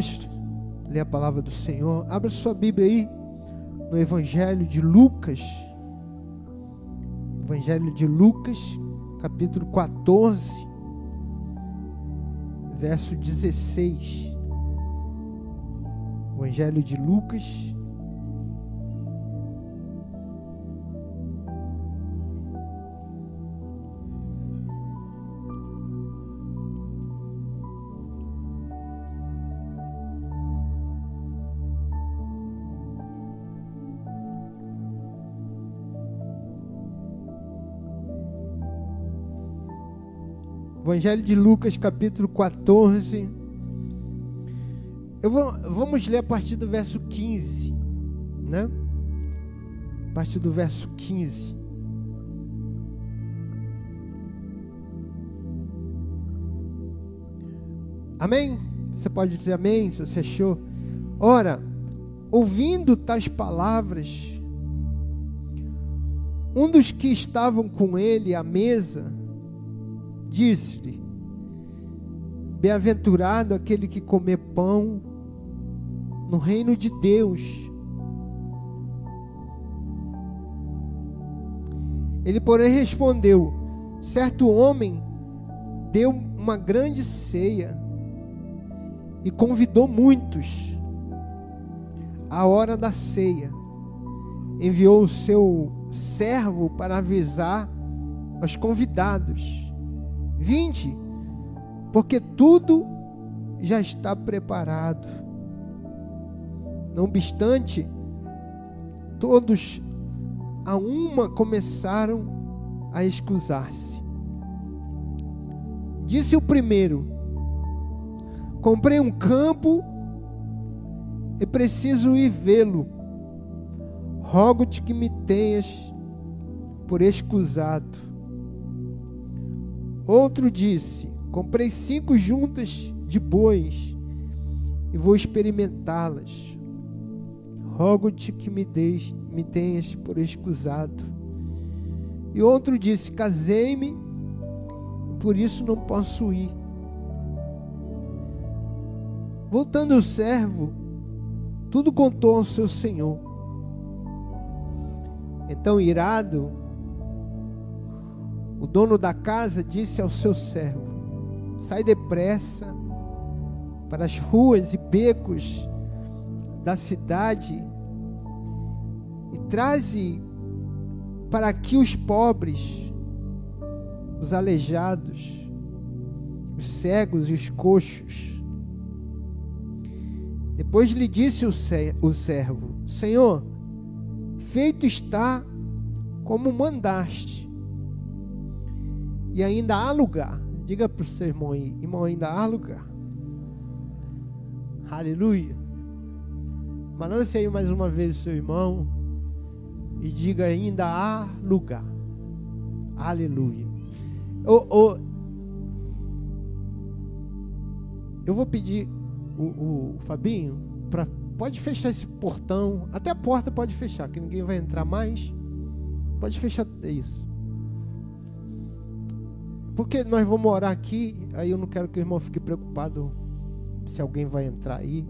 Vamos ler a palavra do Senhor. Abra sua Bíblia aí no Evangelho de Lucas. Evangelho de Lucas, capítulo 14, verso 16. Evangelho de Lucas, Evangelho de Lucas, capítulo 14. Eu vou, vamos ler a partir do verso 15, né? A partir do verso 15. Amém? Você pode dizer amém se você achou. Ora, ouvindo tais palavras, um dos que estavam com ele à mesa, disse-lhe: Bem-aventurado aquele que comer pão no reino de Deus. Ele, porém, respondeu: Certo homem deu uma grande ceia e convidou muitos. A hora da ceia, enviou o seu servo para avisar aos convidados Vinde, porque tudo já está preparado. Não obstante, todos a uma começaram a escusar-se. Disse o primeiro: Comprei um campo e preciso ir vê-lo. Rogo-te que me tenhas por escusado. Outro disse: Comprei cinco juntas de bois e vou experimentá-las. Rogo-te que me, deis, me tenhas por escusado. E outro disse: Casei-me, por isso não posso ir. Voltando o servo, tudo contou ao seu senhor. Então, irado, o dono da casa disse ao seu servo: Sai depressa para as ruas e becos da cidade e traze para aqui os pobres, os aleijados, os cegos e os coxos. Depois lhe disse o servo: Senhor, feito está como mandaste e ainda há lugar. Diga para o seu irmão aí, irmão, ainda há lugar. Aleluia. Balance aí mais uma vez o seu irmão e diga ainda há lugar. Aleluia. Oh, oh, eu vou pedir o, o Fabinho para pode fechar esse portão, até a porta pode fechar, que ninguém vai entrar mais. Pode fechar é isso. Porque nós vamos morar aqui, aí eu não quero que o irmão fique preocupado se alguém vai entrar aí.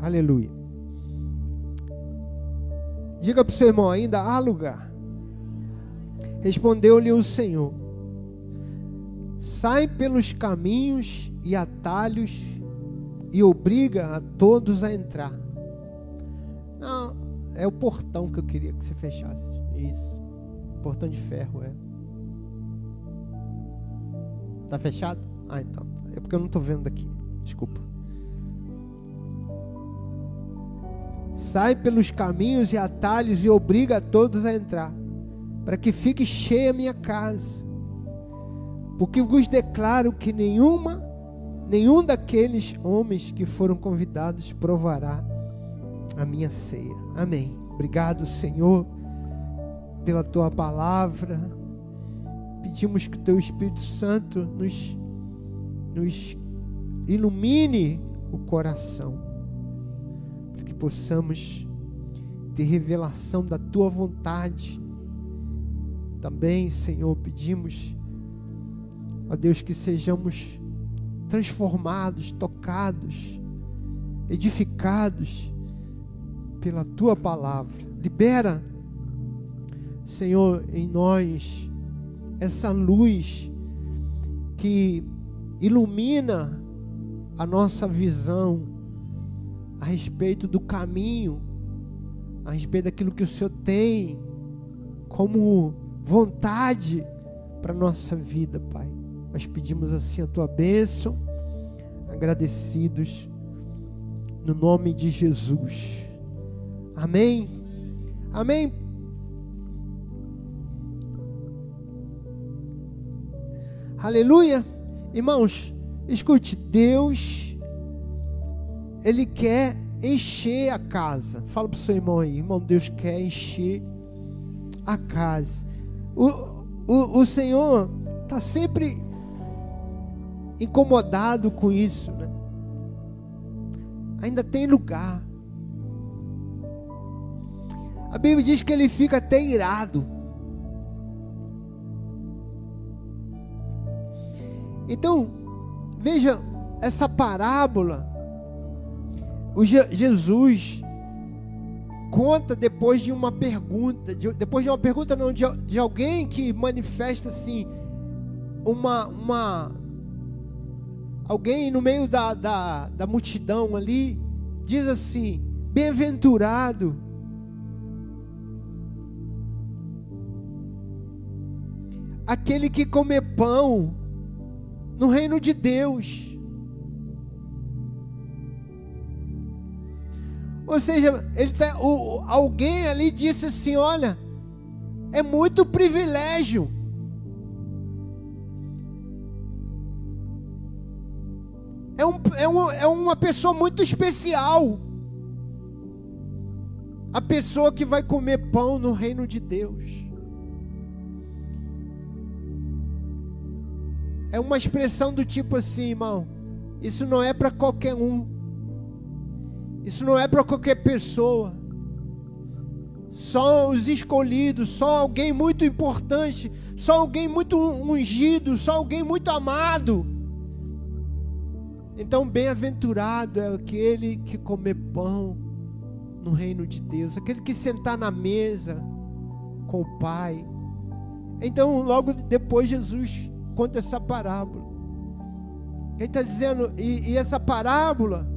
Aleluia. Diga para o seu irmão: ainda há lugar. Respondeu-lhe o Senhor: Sai pelos caminhos e atalhos e obriga a todos a entrar. É o portão que eu queria que você fechasse. Isso. Portão de ferro, é. Tá fechado? Ah, então. É porque eu não estou vendo daqui. Desculpa. Sai pelos caminhos e atalhos e obriga a todos a entrar, para que fique cheia a minha casa. Porque vos declaro que nenhuma, nenhum daqueles homens que foram convidados provará a minha ceia. Amém. Obrigado, Senhor, pela tua palavra. Pedimos que o teu Espírito Santo nos, nos ilumine o coração, para que possamos ter revelação da tua vontade. Também, Senhor, pedimos Ó Deus, que sejamos transformados, tocados, edificados pela tua palavra. Libera, Senhor, em nós essa luz que ilumina a nossa visão a respeito do caminho, a respeito daquilo que o Senhor tem como vontade para nossa vida, Pai. Nós pedimos assim a tua bênção, agradecidos, no nome de Jesus. Amém. Amém. Aleluia. Irmãos, escute, Deus, Ele quer encher a casa. Fala para o seu irmão aí, irmão, Deus quer encher a casa. O, o, o Senhor está sempre incomodado com isso, né? Ainda tem lugar. A Bíblia diz que ele fica até irado. Então, veja essa parábola. O Je Jesus conta depois de uma pergunta, de, depois de uma pergunta não, de, de alguém que manifesta assim uma uma alguém no meio da, da, da multidão ali diz assim: bem-aventurado aquele que come pão no reino de Deus. Ou seja, ele tá, o, alguém ali disse assim: olha, é muito privilégio. É, um, é, um, é uma pessoa muito especial. A pessoa que vai comer pão no reino de Deus. É uma expressão do tipo assim, irmão. Isso não é para qualquer um. Isso não é para qualquer pessoa. Só os escolhidos, só alguém muito importante, só alguém muito ungido, só alguém muito amado. Então, bem-aventurado é aquele que comer pão no reino de Deus, aquele que sentar na mesa com o Pai. Então, logo depois, Jesus conta essa parábola. Ele está dizendo, e, e essa parábola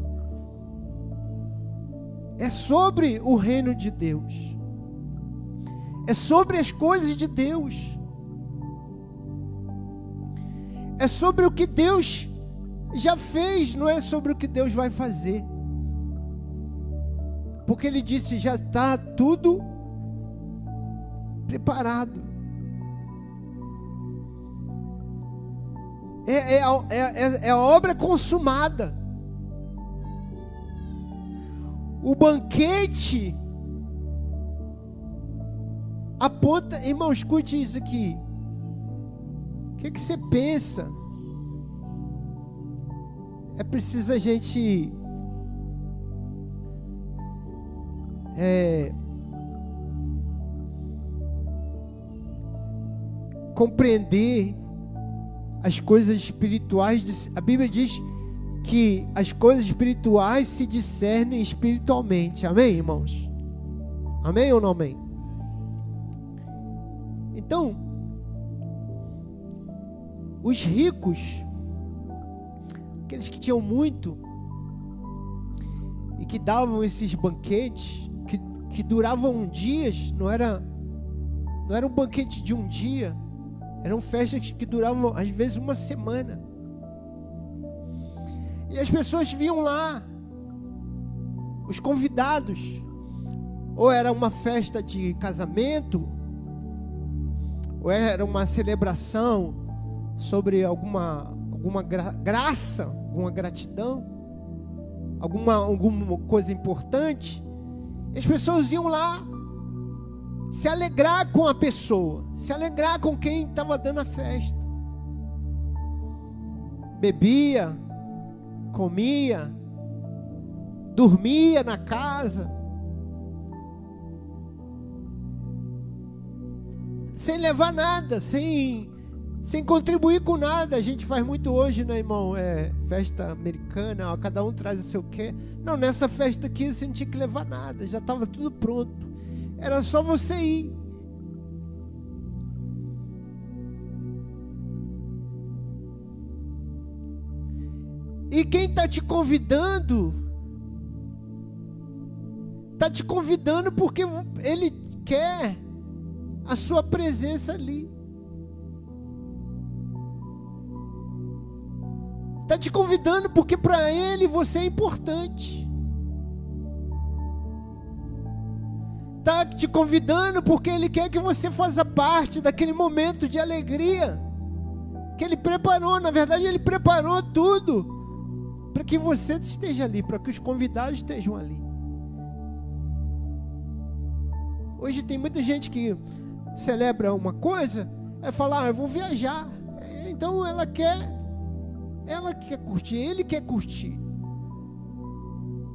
é sobre o reino de Deus, é sobre as coisas de Deus, é sobre o que Deus já fez, não é sobre o que Deus vai fazer. Porque ele disse: já está tudo preparado. É, é, é, é a obra consumada. O banquete aponta, irmão, escute isso aqui. O que, que você pensa? É preciso a gente é, compreender as coisas espirituais. A Bíblia diz que as coisas espirituais se discernem espiritualmente. Amém, irmãos? Amém ou não amém? Então, os ricos, aqueles que tinham muito e que davam esses banquetes que, que duravam dias, não era não era um banquete de um dia, eram festas que duravam às vezes uma semana. E as pessoas vinham lá, os convidados, ou era uma festa de casamento, ou era uma celebração sobre alguma, alguma gra graça, alguma gratidão, alguma, alguma coisa importante. As pessoas iam lá se alegrar com a pessoa, se alegrar com quem estava dando a festa. Bebia, comia, dormia na casa, sem levar nada, sem sem contribuir com nada. A gente faz muito hoje, né, irmão? É festa americana, ó, cada um traz o seu quê. Não, nessa festa aqui você não tinha que levar nada, já estava tudo pronto. Era só você ir. E quem está te convidando, está te convidando porque ele quer a sua presença ali. Está te convidando porque para ele você é importante. Está te convidando porque ele quer que você faça parte daquele momento de alegria que ele preparou. Na verdade, ele preparou tudo para que você esteja ali, para que os convidados estejam ali. Hoje tem muita gente que celebra uma coisa, é falar, ah, eu vou viajar. Então ela quer, ela quer curtir, ele quer curtir.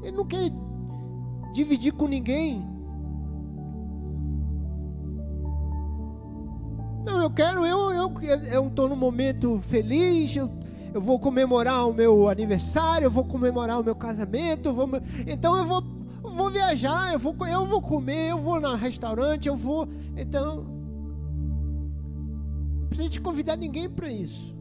Ele não quer dividir com ninguém. Não, eu quero, eu eu eu estou num momento feliz, eu eu vou comemorar o meu aniversário, eu vou comemorar o meu casamento, eu vou, então eu vou, vou viajar, eu vou, eu vou comer, eu vou no restaurante, eu vou. Então, não precisa te convidar ninguém para isso.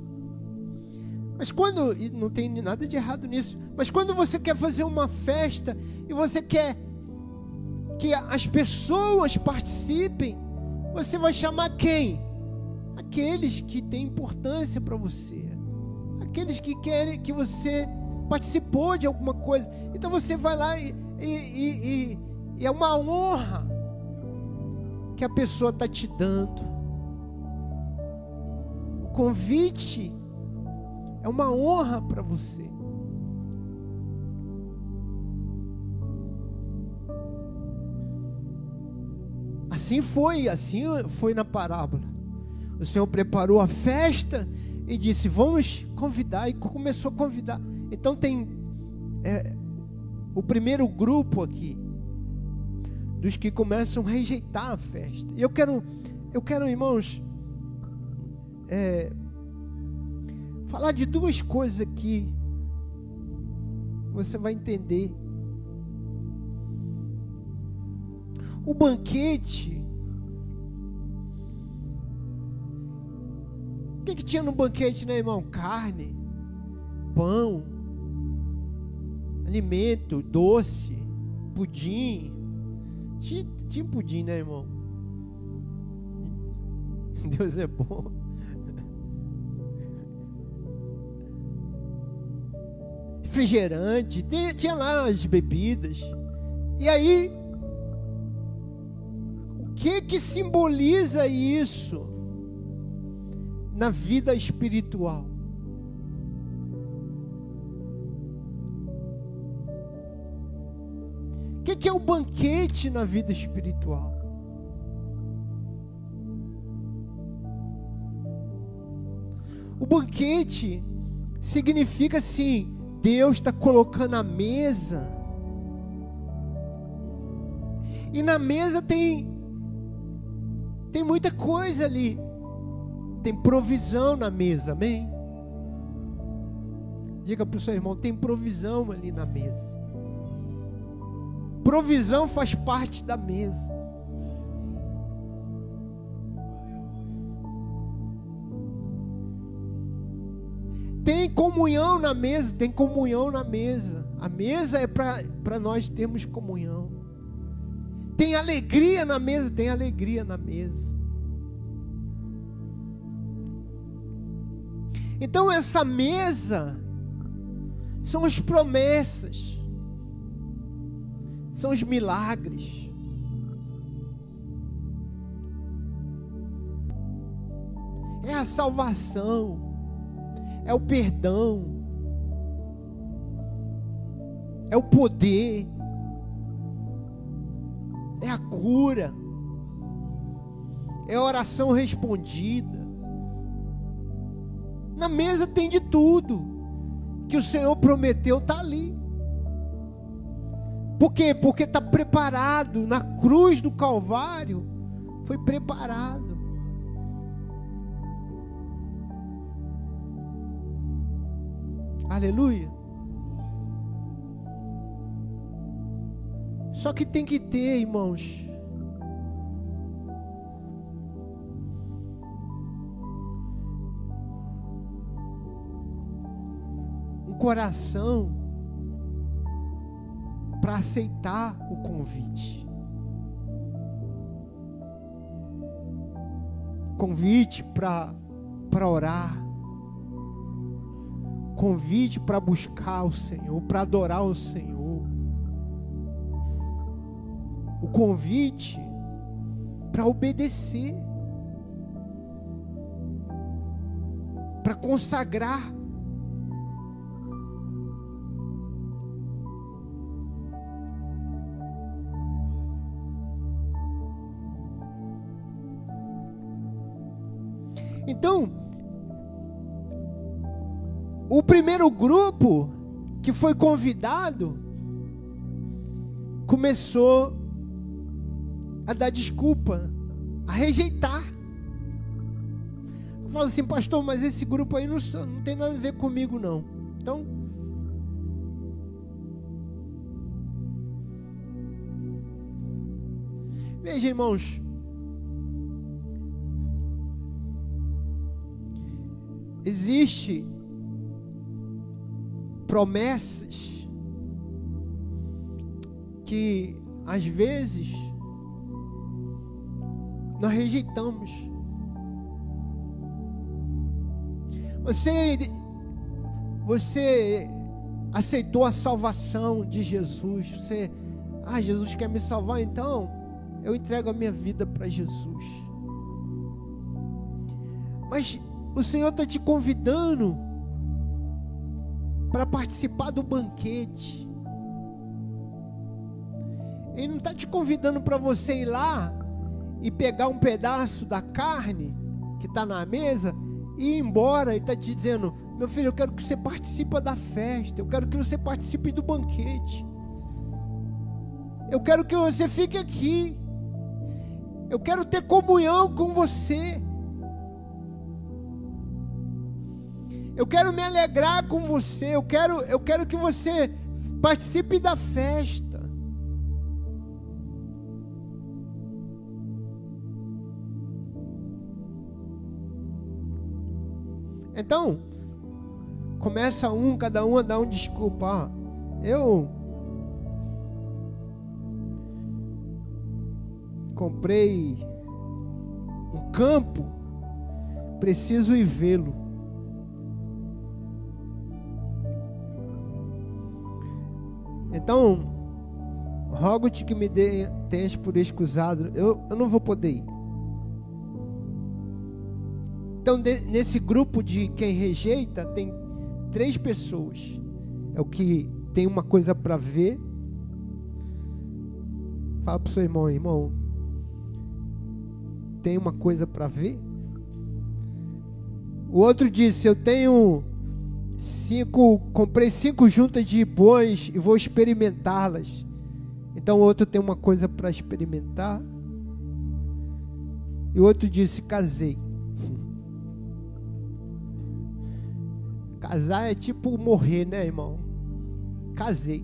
Mas quando, e não tem nada de errado nisso, mas quando você quer fazer uma festa e você quer que as pessoas participem, você vai chamar quem? Aqueles que têm importância para você aqueles que querem que você participou de alguma coisa. Então você vai lá e, e, e, e é uma honra que a pessoa está te dando. O convite é uma honra para você. Assim foi, assim foi na parábola. O Senhor preparou a festa e disse: Vamos convidar. E começou a convidar. Então tem é, o primeiro grupo aqui dos que começam a rejeitar a festa. E eu quero, eu quero, irmãos, é, falar de duas coisas aqui. Você vai entender. O banquete que, que tinha no banquete, né, irmão? Carne, pão, alimento, doce, pudim. Tinha, tinha pudim, né, irmão? Deus é bom. Refrigerante, tinha, tinha lá as bebidas. E aí, o que que simboliza isso? Na vida espiritual. O que, que é o banquete na vida espiritual? O banquete significa assim: Deus está colocando a mesa. E na mesa tem tem muita coisa ali tem provisão na mesa, amém? Diga para o seu irmão: tem provisão ali na mesa. Provisão faz parte da mesa. Tem comunhão na mesa, tem comunhão na mesa. A mesa é para nós termos comunhão. Tem alegria na mesa, tem alegria na mesa. Então essa mesa são as promessas, são os milagres. É a salvação, é o perdão, é o poder, é a cura, é a oração respondida. Na mesa tem de tudo que o Senhor prometeu está ali. Por quê? Porque está preparado na cruz do Calvário. Foi preparado. Aleluia. Só que tem que ter, irmãos, coração para aceitar o convite. Convite para orar. Convite para buscar o Senhor, para adorar o Senhor o convite para obedecer, para consagrar. Então, o primeiro grupo que foi convidado começou a dar desculpa, a rejeitar. Fala assim, pastor, mas esse grupo aí não, não tem nada a ver comigo, não. Então. Veja, irmãos. Existe promessas que às vezes nós rejeitamos. Você, você aceitou a salvação de Jesus. Você, ah, Jesus quer me salvar, então eu entrego a minha vida para Jesus. Mas o Senhor está te convidando para participar do banquete. Ele não está te convidando para você ir lá e pegar um pedaço da carne que está na mesa e ir embora e está te dizendo: Meu filho, eu quero que você participe da festa, eu quero que você participe do banquete, eu quero que você fique aqui, eu quero ter comunhão com você. Eu quero me alegrar com você. Eu quero, eu quero que você participe da festa. Então, começa um, cada um a dar um desculpa. eu comprei um campo, preciso ir vê-lo. Então, rogo-te que me dê, tenhas por excusado. Eu, eu não vou poder ir. Então, de, nesse grupo de quem rejeita, tem três pessoas. É o que tem uma coisa para ver. Fala para o seu irmão, irmão. Tem uma coisa para ver? O outro disse: Eu tenho cinco, comprei cinco juntas de bois e vou experimentá-las. Então o outro tem uma coisa para experimentar. E o outro disse: Casei. Casar é tipo morrer, né, irmão? Casei.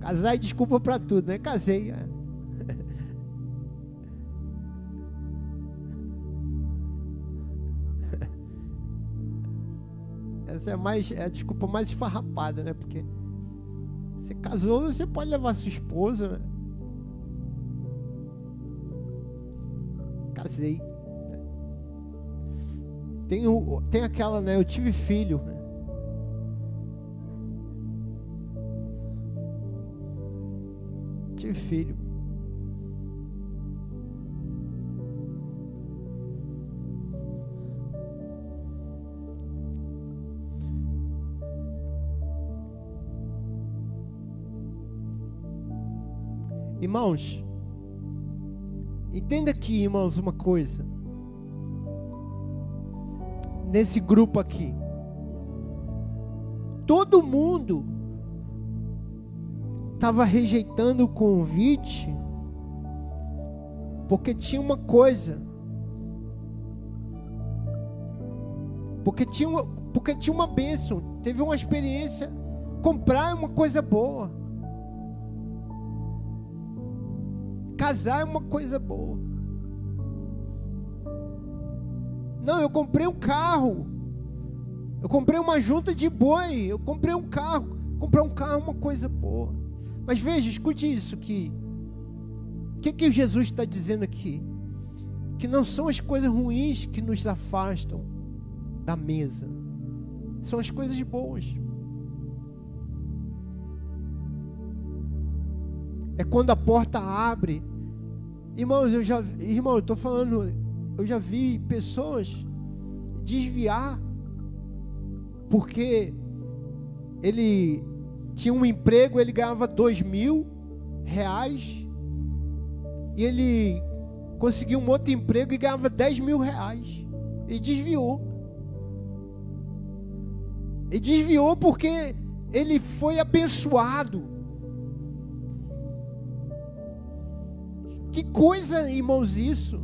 Casar é desculpa para tudo, né? Casei. É. Essa é mais é a desculpa mais esfarrapada, né? Porque você casou, você pode levar sua esposa, né? Casei. Tem, tem aquela, né? Eu tive filho. Né? tive filho. Irmãos, entenda aqui, irmãos, uma coisa. Nesse grupo aqui, todo mundo estava rejeitando o convite porque tinha uma coisa. Porque tinha uma, porque tinha uma bênção, teve uma experiência. Comprar é uma coisa boa. Casar é uma coisa boa. Não, eu comprei um carro. Eu comprei uma junta de boi. Eu comprei um carro. Comprar um carro é uma coisa boa. Mas veja, escute isso aqui. O que, que Jesus está dizendo aqui? Que não são as coisas ruins que nos afastam da mesa. São as coisas boas. É quando a porta abre. Irmãos, eu já, irmão, eu estou falando, eu já vi pessoas desviar porque ele tinha um emprego, ele ganhava dois mil reais e ele conseguiu um outro emprego e ganhava dez mil reais e desviou. E desviou porque ele foi abençoado. Que coisa, irmãos, isso.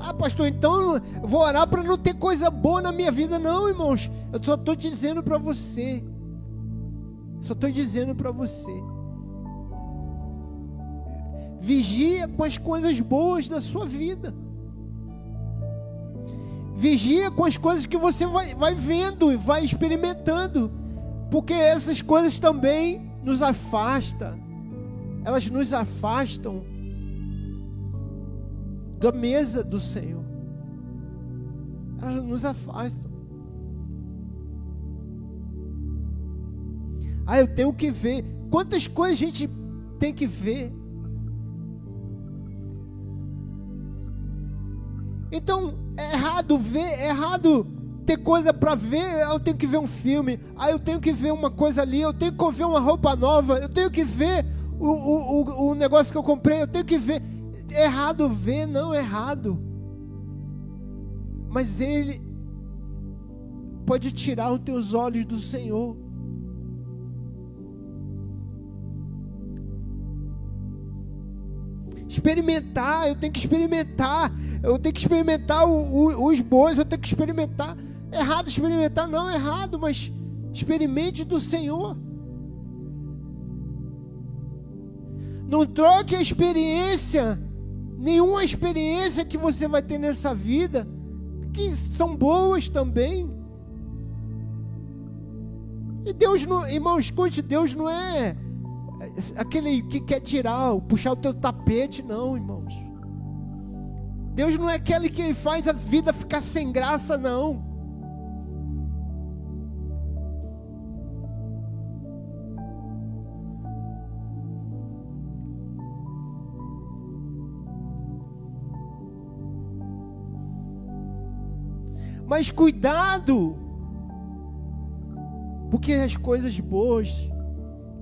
Ah, pastor, então vou orar para não ter coisa boa na minha vida. Não, irmãos. Eu só estou dizendo para você. Só estou dizendo para você. Vigia com as coisas boas da sua vida. Vigia com as coisas que você vai, vai vendo e vai experimentando. Porque essas coisas também nos afastam. Elas nos afastam da mesa do Senhor. Elas nos afastam. Ah, eu tenho que ver. Quantas coisas a gente tem que ver? Então, é errado ver, é errado ter coisa para ver, eu tenho que ver um filme, aí ah, eu tenho que ver uma coisa ali, eu tenho que ver uma roupa nova, eu tenho que ver o, o, o, o negócio que eu comprei, eu tenho que ver. É errado ver, não é errado. Mas ele pode tirar os teus olhos do Senhor. Experimentar, eu tenho que experimentar, eu tenho que experimentar o, o, os bois, eu tenho que experimentar. É errado experimentar, não é errado, mas experimente do Senhor. Não troque a experiência, nenhuma experiência que você vai ter nessa vida, que são boas também. E Deus, não, irmão, escute, Deus não é aquele que quer tirar, puxar o teu tapete, não, irmãos. Deus não é aquele que faz a vida ficar sem graça, não. Mas cuidado, porque as coisas boas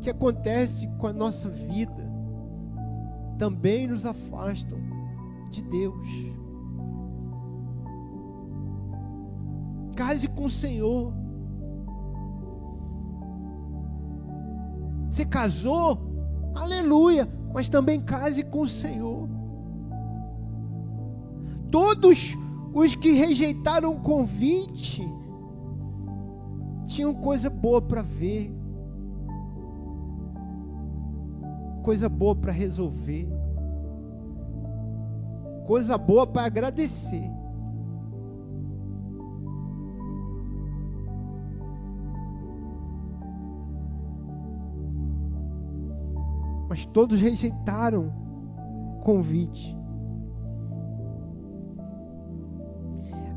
que acontece com a nossa vida também nos afastam de Deus. Case com o Senhor. Você casou, aleluia, mas também case com o Senhor. Todos os que rejeitaram o convite tinham coisa boa para ver. Coisa boa para resolver, coisa boa para agradecer. Mas todos rejeitaram o convite.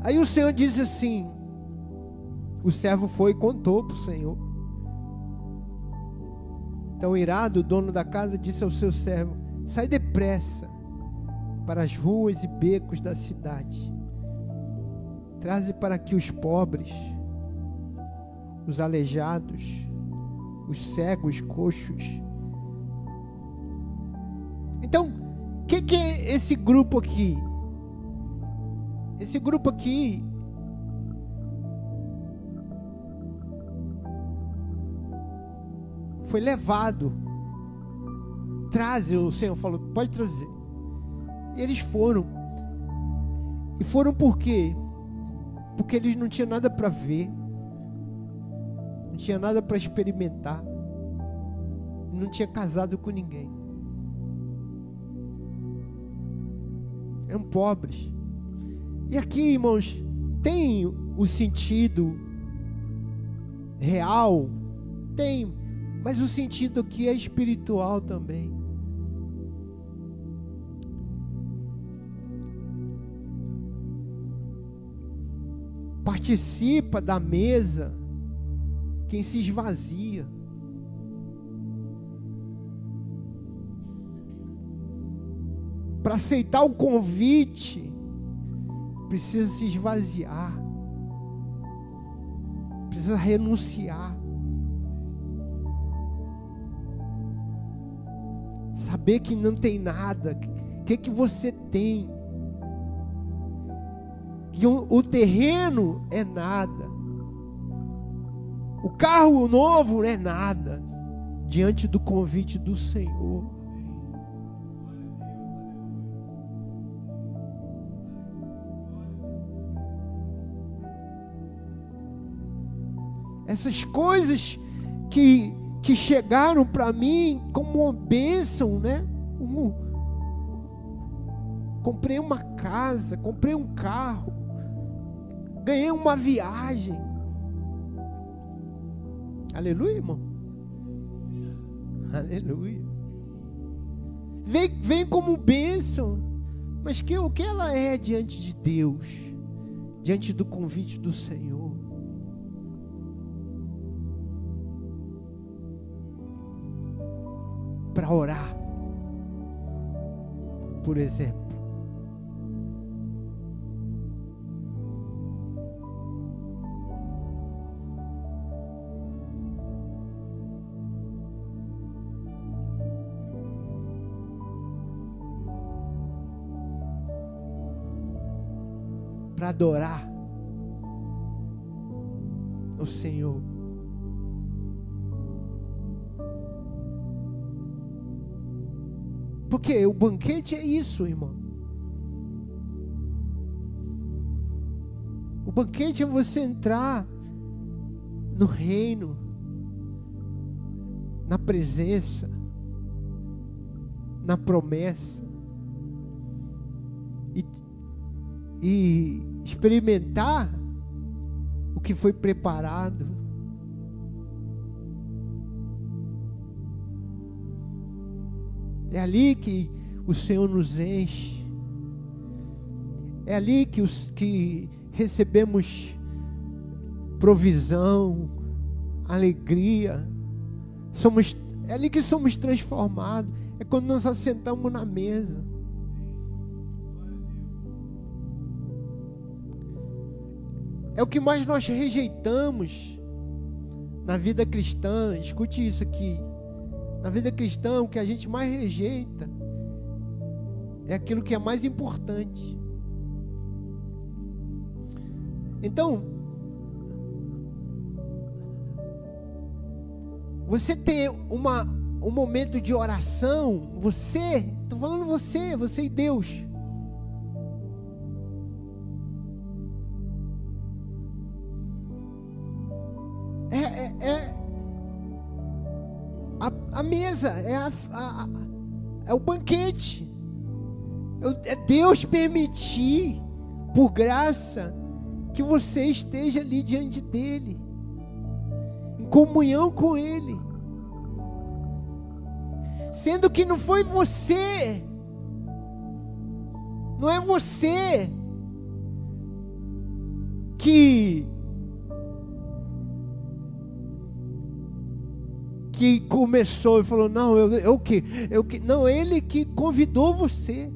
Aí o Senhor diz assim: o servo foi e contou para o Senhor. Então, irado, o dono da casa disse ao seu servo: Sai depressa para as ruas e becos da cidade. Traze para aqui os pobres, os aleijados, os cegos, coxos. Então, o que, que é esse grupo aqui? Esse grupo aqui foi levado Traze, o Senhor falou, pode trazer. E eles foram. E foram por quê? Porque eles não tinham nada para ver, não tinha nada para experimentar, não tinha casado com ninguém. Eram pobres. E aqui, irmãos, tem o sentido real? Tem, mas o sentido aqui é espiritual também. Participa da mesa quem se esvazia. Para aceitar o convite, precisa se esvaziar, precisa renunciar. Saber que não tem nada, o que, que você tem? Que o, o terreno é nada, o carro novo é nada, diante do convite do Senhor. essas coisas que, que chegaram para mim como uma bênção, né? Um, comprei uma casa, comprei um carro, ganhei uma viagem. Aleluia, irmão. Aleluia. Vem, vem como bênção, mas que, o que ela é diante de Deus, diante do convite do Senhor? Para orar. Por exemplo. Para adorar o Senhor. Porque o banquete é isso, irmão. O banquete é você entrar no reino, na presença, na promessa e, e experimentar o que foi preparado. É ali que o Senhor nos enche. É ali que, os, que recebemos provisão, alegria. Somos, é ali que somos transformados. É quando nós assentamos na mesa. É o que mais nós rejeitamos na vida cristã. Escute isso aqui. Na vida cristã, o que a gente mais rejeita é aquilo que é mais importante. Então, você ter uma, um momento de oração, você, estou falando você, você e Deus. É, é, é a, mesa, é, a, a, é o banquete. É Deus permitir, por graça, que você esteja ali diante dEle, em comunhão com Ele. Sendo que não foi você, não é você que que começou e falou: Não, eu, eu que, eu que. Não, ele que convidou você,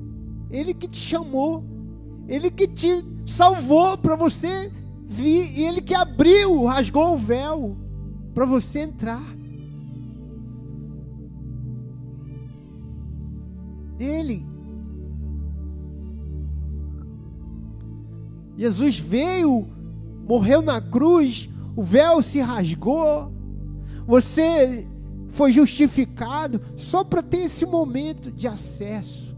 ele que te chamou, ele que te salvou para você vir, e ele que abriu, rasgou o véu para você entrar. Ele. Jesus veio, morreu na cruz, o véu se rasgou, você foi justificado só para ter esse momento de acesso.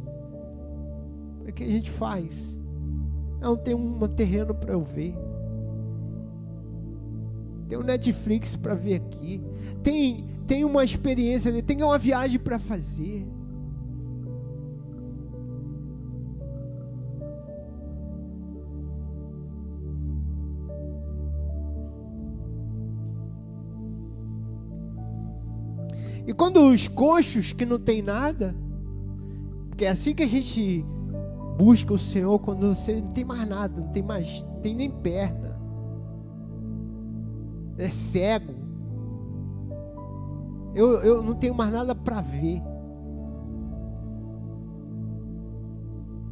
O que a gente faz? Não tem um terreno para eu ver. Tem um Netflix para ver aqui. Tem, tem uma experiência ali, tem uma viagem para fazer. Quando os coxos que não tem nada, porque é assim que a gente busca o Senhor quando você não tem mais nada, não tem mais, tem nem perna. É cego. Eu, eu não tenho mais nada para ver.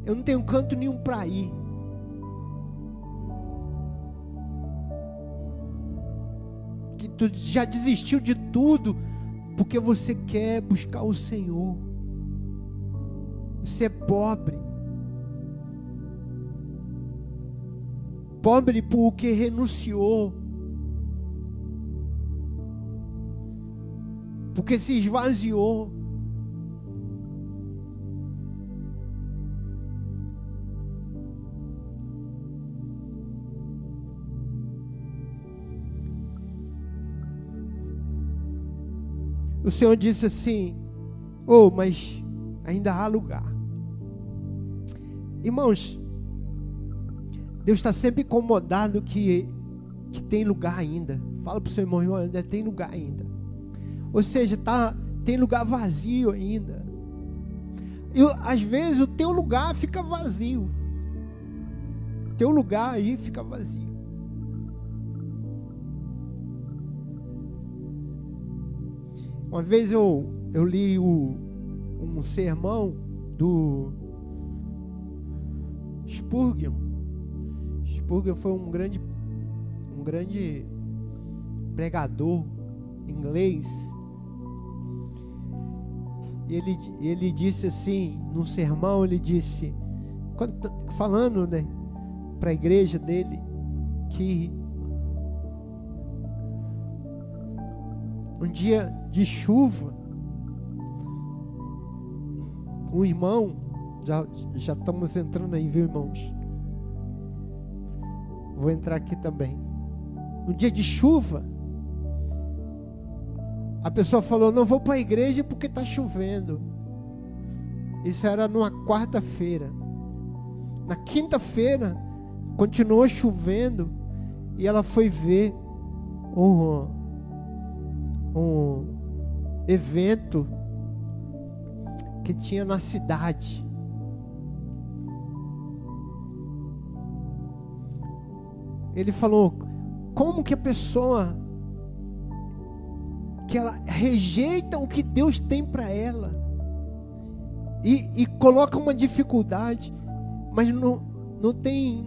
Eu não tenho canto nenhum para ir. Que tu já desistiu de tudo porque você quer buscar o Senhor. Você é pobre. Pobre porque renunciou. Porque se esvaziou. O Senhor disse assim: Oh, mas ainda há lugar. Irmãos, Deus está sempre incomodado que, que tem lugar ainda. Fala para o seu irmão, irmão, ainda tem lugar ainda. Ou seja, tá, tem lugar vazio ainda. E às vezes o teu lugar fica vazio. Teu lugar aí fica vazio. Uma vez eu, eu li o, um sermão do Spurgeon. Spurgeon foi um grande, um grande pregador inglês. Ele, ele disse assim, no sermão, ele disse, quando, falando né, para a igreja dele, que um dia de chuva, um irmão, já, já estamos entrando aí, viu, irmãos? Vou entrar aqui também. Um dia de chuva, a pessoa falou: Não vou para a igreja porque está chovendo. Isso era numa quarta-feira. Na quinta-feira, continuou chovendo e ela foi ver um, um evento que tinha na cidade. Ele falou: como que a pessoa que ela rejeita o que Deus tem para ela e, e, coloca uma dificuldade, mas não, não tem,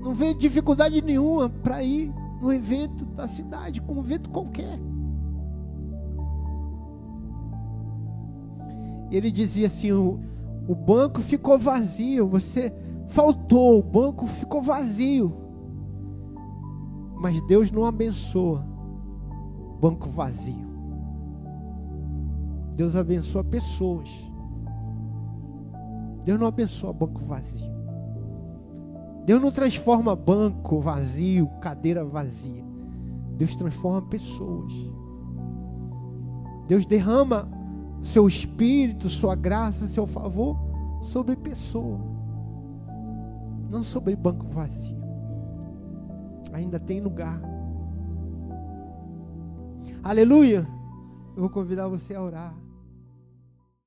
não vê dificuldade nenhuma para ir no evento da cidade, como um evento qualquer. E ele dizia assim: o, o banco ficou vazio, você faltou, o banco ficou vazio. Mas Deus não abençoa banco vazio. Deus abençoa pessoas. Deus não abençoa banco vazio. Deus não transforma banco vazio, cadeira vazia. Deus transforma pessoas. Deus derrama seu espírito, sua graça, seu favor sobre pessoa, não sobre banco vazio. Ainda tem lugar. Aleluia. Eu vou convidar você a orar.